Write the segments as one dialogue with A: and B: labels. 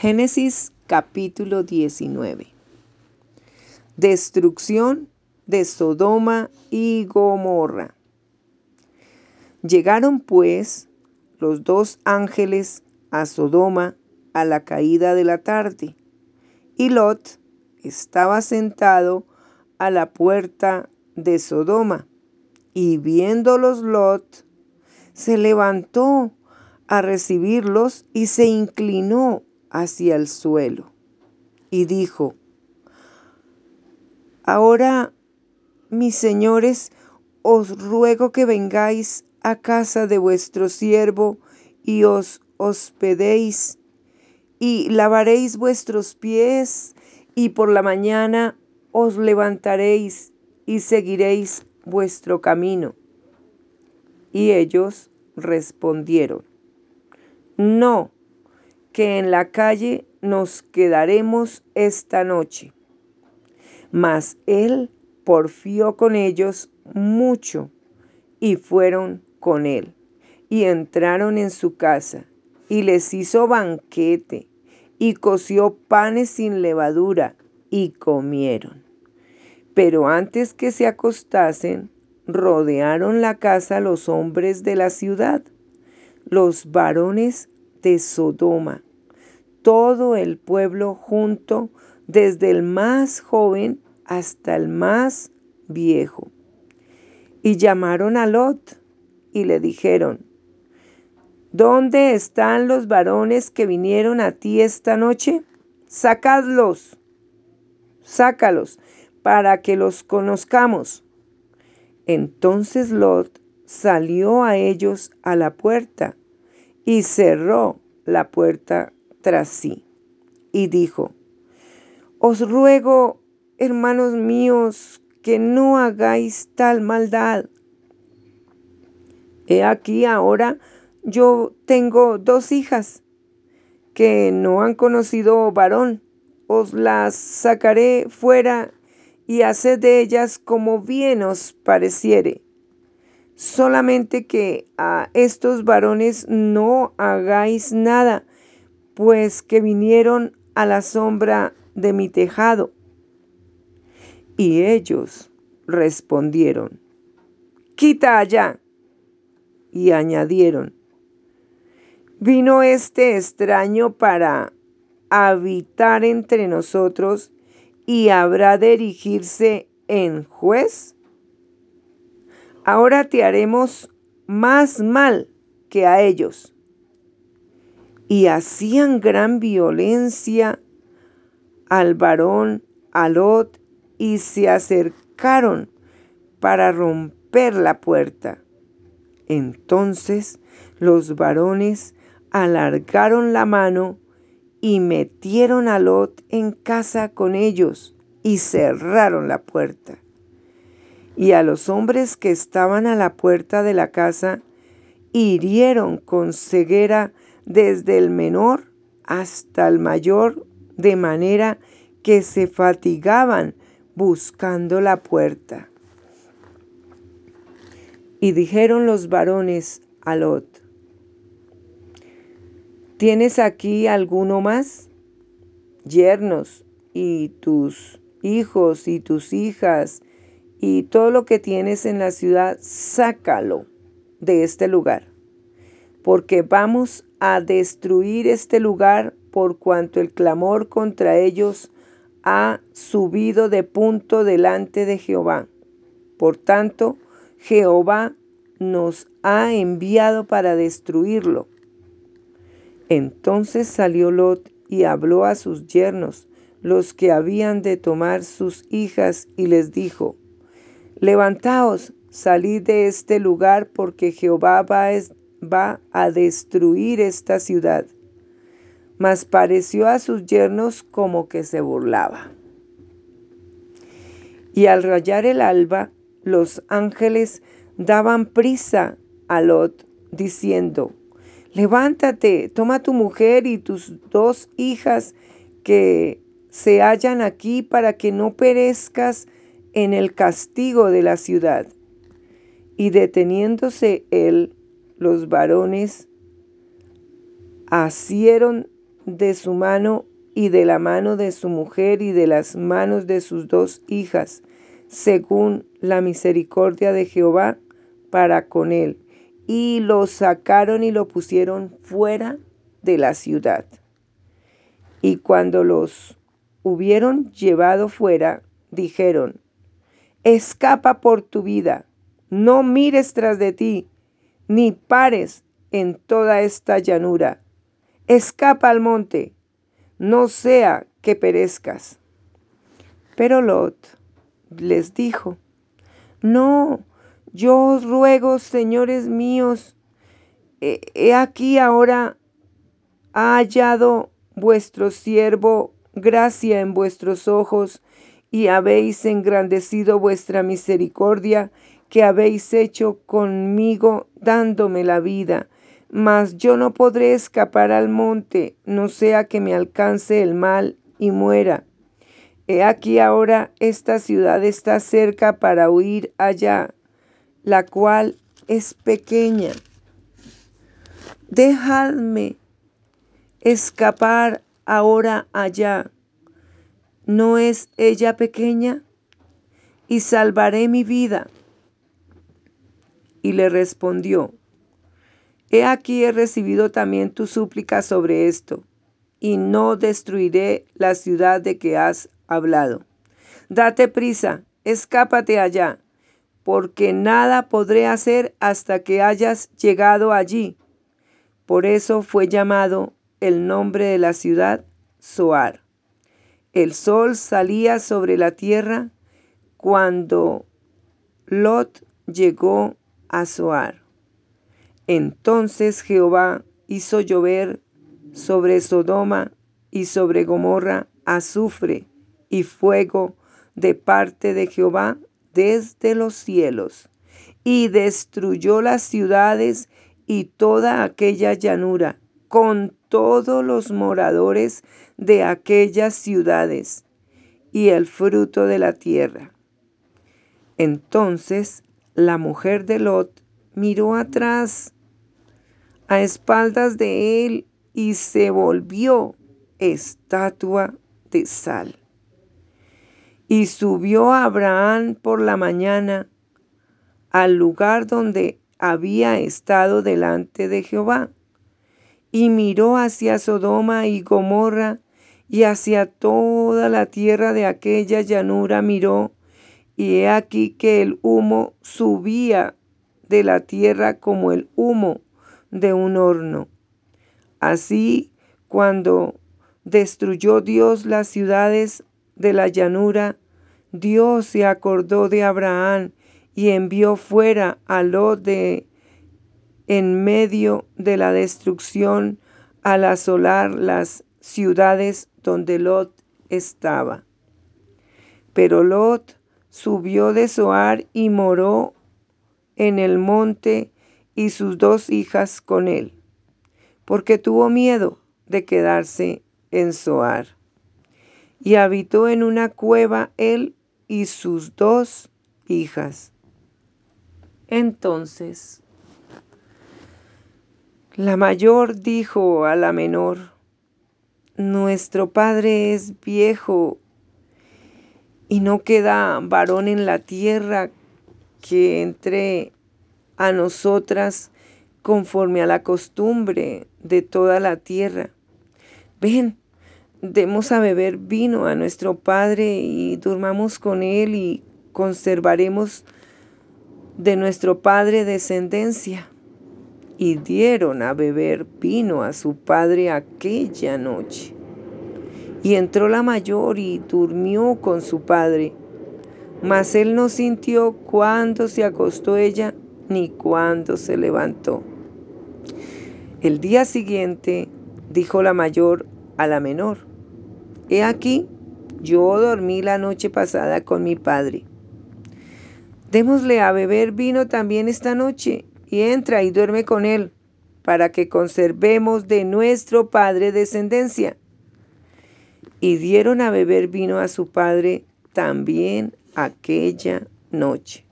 A: Génesis capítulo 19. Destrucción de Sodoma y Gomorra. Llegaron pues los dos ángeles a Sodoma a la caída de la tarde, y Lot estaba sentado a la puerta de Sodoma, y viéndolos Lot, se levantó a recibirlos y se inclinó hacia el suelo y dijo, Ahora, mis señores, os ruego que vengáis a casa de vuestro siervo y os hospedéis y lavaréis vuestros pies y por la mañana os levantaréis y seguiréis vuestro camino. Y ellos respondieron, No, que en la calle nos quedaremos esta noche. Mas él porfió con ellos mucho y fueron con él y entraron en su casa y les hizo banquete y coció panes sin levadura y comieron. Pero antes que se acostasen, rodearon la casa los hombres de la ciudad, los varones de Sodoma, todo el pueblo junto, desde el más joven hasta el más viejo. Y llamaron a Lot y le dijeron, ¿Dónde están los varones que vinieron a ti esta noche? Sacadlos, sácalos, para que los conozcamos. Entonces Lot salió a ellos a la puerta y cerró la puerta tras sí y dijo, Os ruego, hermanos míos, que no hagáis tal maldad. He aquí ahora yo tengo dos hijas que no han conocido varón. Os las sacaré fuera y haced de ellas como bien os pareciere solamente que a estos varones no hagáis nada, pues que vinieron a la sombra de mi tejado. Y ellos respondieron, quita allá. Y añadieron, vino este extraño para habitar entre nosotros y habrá de erigirse en juez ahora te haremos más mal que a ellos. Y hacían gran violencia al varón, a Lot, y se acercaron para romper la puerta. Entonces los varones alargaron la mano y metieron a Lot en casa con ellos y cerraron la puerta y a los hombres que estaban a la puerta de la casa hirieron con ceguera desde el menor hasta el mayor, de manera que se fatigaban buscando la puerta. Y dijeron los varones a Lot, ¿tienes aquí alguno más? Yernos y tus hijos y tus hijas y todo lo que tienes en la ciudad, sácalo de este lugar, porque vamos a destruir este lugar por cuanto el clamor contra ellos ha subido de punto delante de Jehová. Por tanto, Jehová nos ha enviado para destruirlo. Entonces salió Lot y habló a sus yernos, los que habían de tomar sus hijas, y les dijo, Levantaos, salid de este lugar, porque Jehová va, a destruir esta ciudad. Mas pareció a sus yernos como que se burlaba. Y al rayar el alba, los ángeles daban prisa a Lot, diciendo, Levántate, toma tu mujer y tus dos hijas que se hallan aquí para que no perezcas en el castigo de la ciudad. Y deteniéndose él, los varones asieron de su mano y de la mano de su mujer y de las manos de sus dos hijas, según la misericordia de Jehová para con él. Y lo sacaron y lo pusieron fuera de la ciudad. Y cuando los hubieron llevado fuera, dijeron, escapa por tu vida, no mires tras de ti, ni pares en toda esta llanura. Escapa al monte, no sea que perezcas. Pero Lot les dijo, no, yo os ruego, señores míos, he aquí ahora ha hallado vuestro siervo gracia en vuestros ojos y habéis engrandecido vuestra misericordia que habéis hecho conmigo dándome la vida. Mas yo no podré escapar al monte, no sea que me alcance el mal y muera. He aquí ahora esta ciudad está cerca para huir allá, la cual es pequeña. Dejadme escapar ahora allá. ¿No es ella pequeña? Y salvaré mi vida. Y le respondió, He aquí he recibido también tu súplica sobre esto, y no destruiré la ciudad de que has hablado. Date prisa, escápate allá, porque nada podré hacer hasta que hayas llegado allí. Por eso fue llamado el nombre de la ciudad Soar. El sol salía sobre la tierra cuando Lot llegó a Soar. Entonces Jehová hizo llover sobre Sodoma y sobre Gomorra azufre y fuego de parte de Jehová desde los cielos, y destruyó las ciudades y toda aquella llanura, con todos los moradores de aquellas ciudades, y el fruto de la tierra. Entonces la mujer de Lot miró atrás a espaldas de él y se volvió estatua de sal. Y subió Abraham por la mañana al lugar donde había estado delante de Jehová, y miró hacia Sodoma y Gomorra, y hacia toda la tierra de aquella llanura miró, y he aquí que el humo subía de la tierra como el humo de un horno. Así, cuando destruyó Dios las ciudades de la llanura, Dios se acordó de Abraham y envió fuera a Lot de en medio de la destrucción al asolar las ciudades donde Lot estaba. Pero Lot subió de Zoar y moró en el monte y sus dos hijas con él, porque tuvo miedo de quedarse en Zoar. Y habitó en una cueva él y sus dos hijas. Entonces, la mayor dijo a la menor, Nuestro padre es viejo y no queda varón en la tierra que entre a nosotras conforme a la costumbre de toda la tierra. Ven, demos a beber vino a nuestro Padre y durmamos con él y conservaremos de nuestro Padre descendencia. Y dieron a beber vino a su padre aquella noche. Y entró la mayor y durmió con su padre. Mas él no sintió cuándo se acostó ella ni cuándo se levantó. El día siguiente dijo la mayor a la menor, He aquí, yo dormí la noche pasada con mi padre. Démosle a beber vino también esta noche, y entra y duerme con él, para que conservemos de nuestro padre descendencia. Y dieron a beber vino a su padre también aquella noche.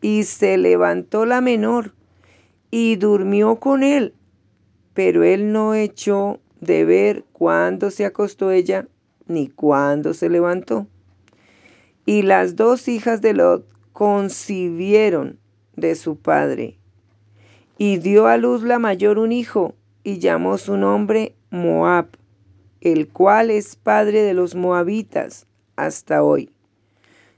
A: Y se levantó la menor y durmió con él, pero él no echó de ver cuándo se acostó ella ni cuándo se levantó. Y las dos hijas de Lot concibieron de su padre. Y dio a luz la mayor un hijo, y llamó su nombre Moab, el cual es padre de los moabitas hasta hoy.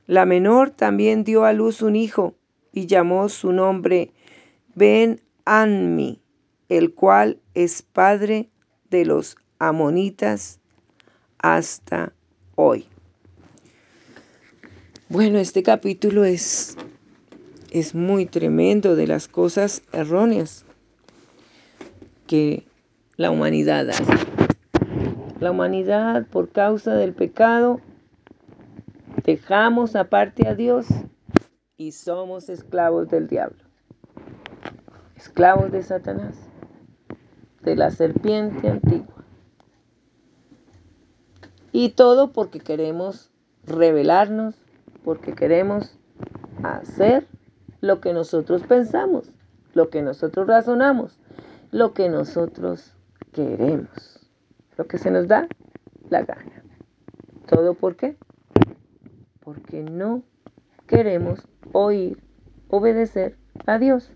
A: La menor también dio a luz un hijo, y llamó su nombre Ben Anmi, el cual es padre de los amonitas hasta hoy. Bueno, este capítulo es, es muy tremendo de las cosas erróneas que la humanidad hace. La humanidad, por causa del pecado, dejamos aparte a Dios y somos esclavos del diablo, esclavos de Satanás, de la serpiente antigua. Y todo porque queremos rebelarnos, porque queremos hacer lo que nosotros pensamos, lo que nosotros razonamos, lo que nosotros queremos, lo que se nos da la gana. ¿Todo por qué? Porque no queremos oír, obedecer a Dios.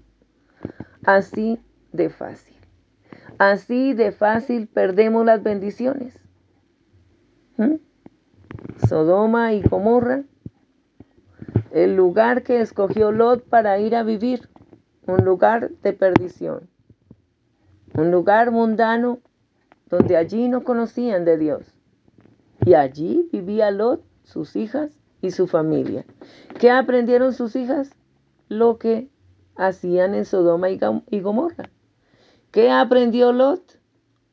A: Así de fácil. Así de fácil perdemos las bendiciones. ¿Mm? Sodoma y Gomorra, el lugar que escogió Lot para ir a vivir, un lugar de perdición, un lugar mundano donde allí no conocían de Dios. Y allí vivía Lot, sus hijas y su familia. ¿Qué aprendieron sus hijas? Lo que hacían en Sodoma y Gomorra. ¿Qué aprendió Lot?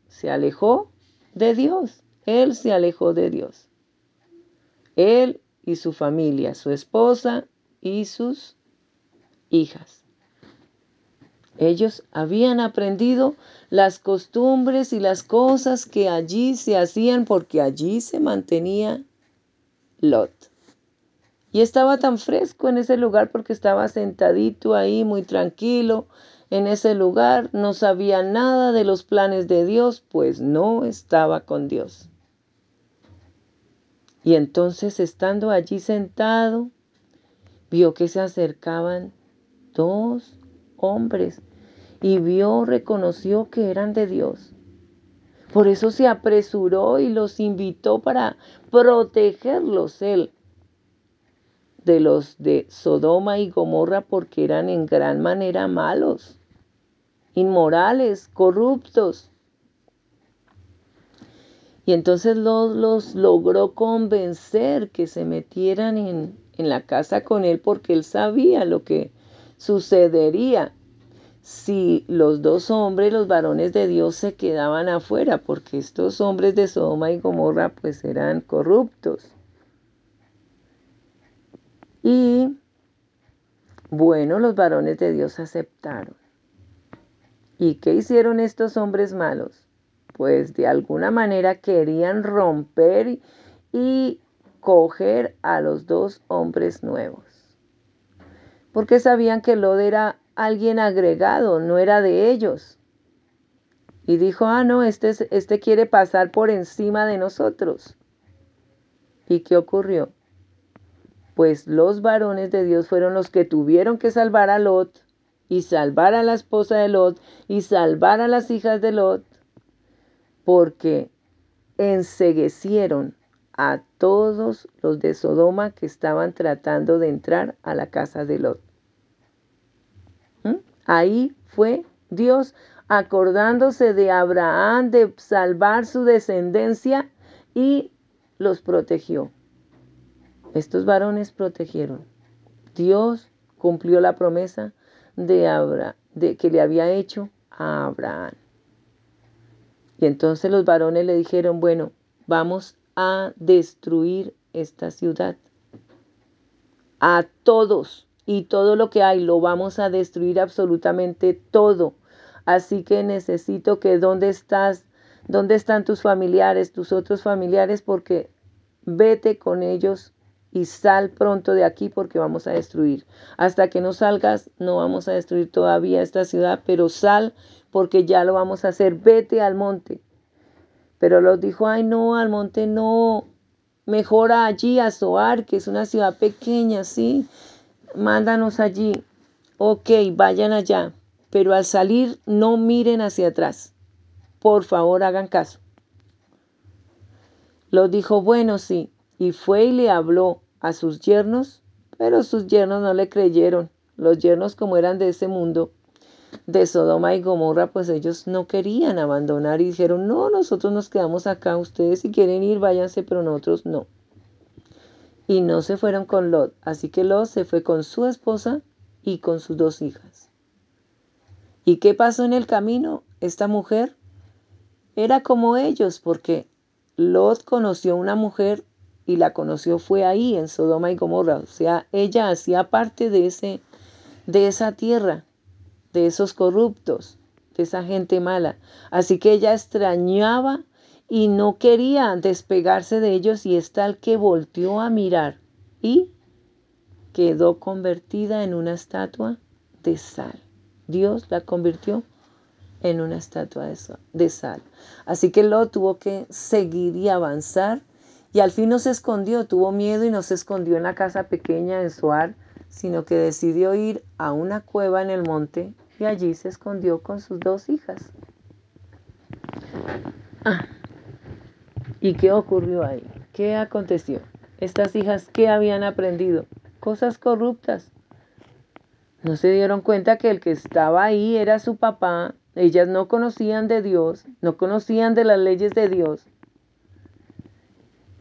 A: Se alejó de Dios. Él se alejó de Dios. Él y su familia, su esposa y sus hijas. Ellos habían aprendido las costumbres y las cosas que allí se hacían porque allí se mantenía Lot. Y estaba tan fresco en ese lugar porque estaba sentadito ahí muy tranquilo en ese lugar, no sabía nada de los planes de Dios, pues no estaba con Dios. Y entonces estando allí sentado, vio que se acercaban dos hombres y vio, reconoció que eran de Dios. Por eso se apresuró y los invitó para protegerlos él de los de Sodoma y Gomorra porque eran en gran manera malos, inmorales, corruptos. Y entonces los, los logró convencer que se metieran en, en la casa con él porque él sabía lo que sucedería si los dos hombres, los varones de Dios, se quedaban afuera, porque estos hombres de Sodoma y Gomorra pues eran corruptos. Y bueno, los varones de Dios aceptaron. ¿Y qué hicieron estos hombres malos? Pues de alguna manera querían romper y coger a los dos hombres nuevos. Porque sabían que Lod era alguien agregado, no era de ellos. Y dijo, ah, no, este, este quiere pasar por encima de nosotros. ¿Y qué ocurrió? Pues los varones de Dios fueron los que tuvieron que salvar a Lot y salvar a la esposa de Lot y salvar a las hijas de Lot, porque enseguecieron a todos los de Sodoma que estaban tratando de entrar a la casa de Lot. Ahí fue Dios acordándose de Abraham de salvar su descendencia y los protegió. Estos varones protegieron. Dios cumplió la promesa de, de que le había hecho a Abraham. Y entonces los varones le dijeron, bueno, vamos a destruir esta ciudad. A todos y todo lo que hay lo vamos a destruir absolutamente todo. Así que necesito que dónde estás, dónde están tus familiares, tus otros familiares, porque vete con ellos y sal pronto de aquí porque vamos a destruir. Hasta que no salgas, no vamos a destruir todavía esta ciudad, pero sal porque ya lo vamos a hacer. Vete al monte. Pero los dijo, ay no, al monte no, mejor allí a Zoar, que es una ciudad pequeña, ¿sí? Mándanos allí. Ok, vayan allá, pero al salir no miren hacia atrás. Por favor, hagan caso. Los dijo, bueno, sí, y fue y le habló a sus yernos, pero sus yernos no le creyeron. Los yernos, como eran de ese mundo, de Sodoma y Gomorra, pues ellos no querían abandonar y dijeron, no, nosotros nos quedamos acá, ustedes si quieren ir, váyanse, pero nosotros no. Y no se fueron con Lot, así que Lot se fue con su esposa y con sus dos hijas. ¿Y qué pasó en el camino? Esta mujer era como ellos, porque Lot conoció una mujer y la conoció fue ahí en Sodoma y Gomorra, o sea, ella hacía parte de ese de esa tierra de esos corruptos, de esa gente mala. Así que ella extrañaba y no quería despegarse de ellos y es tal que volteó a mirar y quedó convertida en una estatua de sal. Dios la convirtió en una estatua de sal. Así que lo tuvo que seguir y avanzar y al fin no se escondió, tuvo miedo y no se escondió en la casa pequeña en Suar, sino que decidió ir a una cueva en el monte y allí se escondió con sus dos hijas. Ah, ¿Y qué ocurrió ahí? ¿Qué aconteció? Estas hijas, ¿qué habían aprendido? Cosas corruptas. No se dieron cuenta que el que estaba ahí era su papá. Ellas no conocían de Dios, no conocían de las leyes de Dios.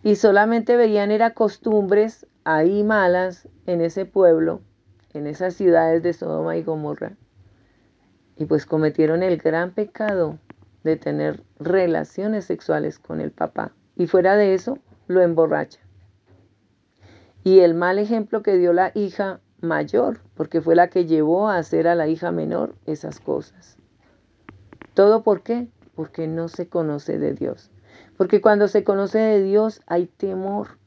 A: Y solamente veían era costumbres ahí malas en ese pueblo, en esas ciudades de Sodoma y Gomorra y pues cometieron el gran pecado de tener relaciones sexuales con el papá. Y fuera de eso, lo emborracha. Y el mal ejemplo que dio la hija mayor, porque fue la que llevó a hacer a la hija menor esas cosas. ¿Todo por qué? Porque no se conoce de Dios. Porque cuando se conoce de Dios hay temor.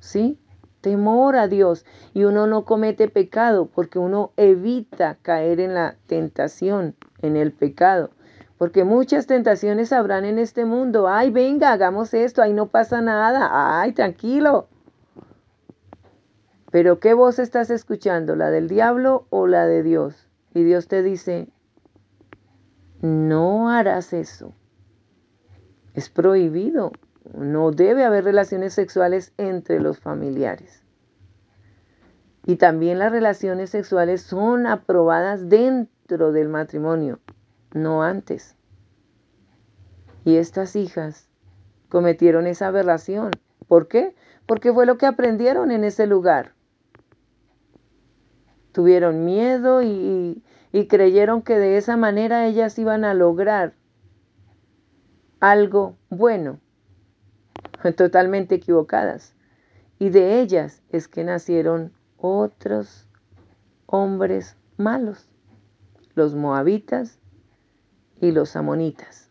A: ¿Sí? Temor a Dios y uno no comete pecado porque uno evita caer en la tentación, en el pecado. Porque muchas tentaciones habrán en este mundo. Ay, venga, hagamos esto, ahí no pasa nada. Ay, tranquilo. Pero ¿qué voz estás escuchando? ¿La del diablo o la de Dios? Y Dios te dice, no harás eso. Es prohibido. No debe haber relaciones sexuales entre los familiares. Y también las relaciones sexuales son aprobadas dentro del matrimonio, no antes. Y estas hijas cometieron esa aberración. ¿Por qué? Porque fue lo que aprendieron en ese lugar. Tuvieron miedo y, y creyeron que de esa manera ellas iban a lograr algo bueno totalmente equivocadas. Y de ellas es que nacieron otros hombres malos, los moabitas y los amonitas.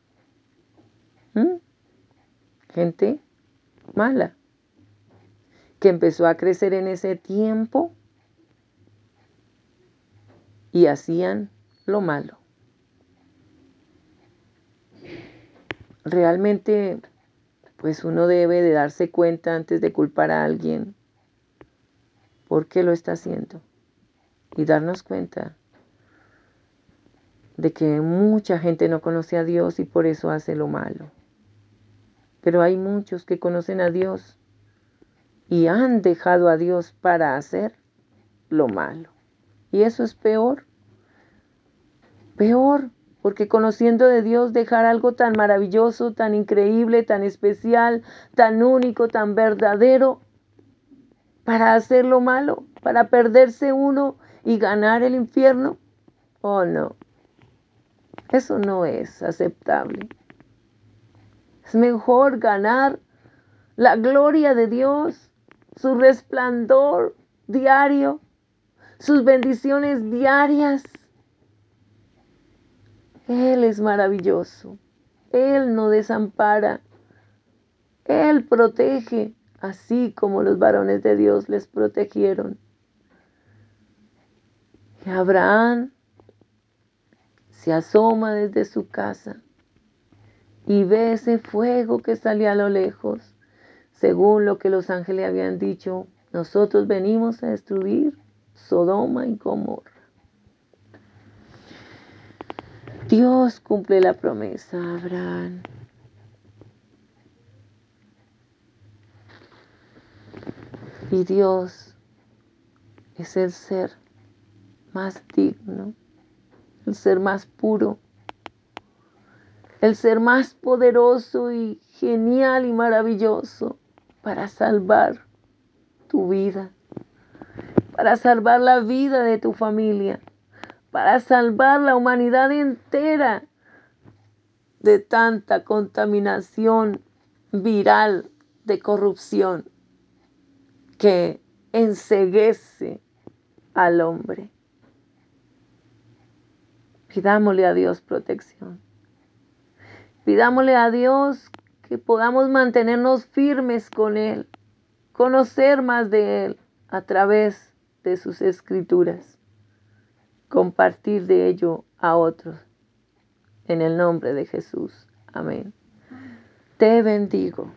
A: ¿Mm? Gente mala, que empezó a crecer en ese tiempo y hacían lo malo. Realmente pues uno debe de darse cuenta antes de culpar a alguien por qué lo está haciendo y darnos cuenta de que mucha gente no conoce a Dios y por eso hace lo malo. Pero hay muchos que conocen a Dios y han dejado a Dios para hacer lo malo. Y eso es peor. Peor porque conociendo de Dios dejar algo tan maravilloso, tan increíble, tan especial, tan único, tan verdadero, para hacer lo malo, para perderse uno y ganar el infierno. Oh no, eso no es aceptable. Es mejor ganar la gloria de Dios, su resplandor diario, sus bendiciones diarias él es maravilloso. Él no desampara. Él protege, así como los varones de Dios les protegieron. Y Abraham se asoma desde su casa
B: y ve ese fuego que salía a lo lejos. Según lo que los ángeles habían dicho, nosotros venimos a destruir Sodoma y Gomorra. Dios cumple la promesa Abraham. Y Dios es el ser más digno, el ser más puro, el ser más poderoso y genial y maravilloso para salvar tu vida, para salvar la vida de tu familia, para salvar la humanidad entera de tanta contaminación viral de corrupción que enseguece al hombre. Pidámosle a Dios protección. Pidámosle a Dios que podamos mantenernos firmes con Él, conocer más de Él a través de sus escrituras, compartir de ello a otros. En el nombre de Jesús. Amén. Te bendigo.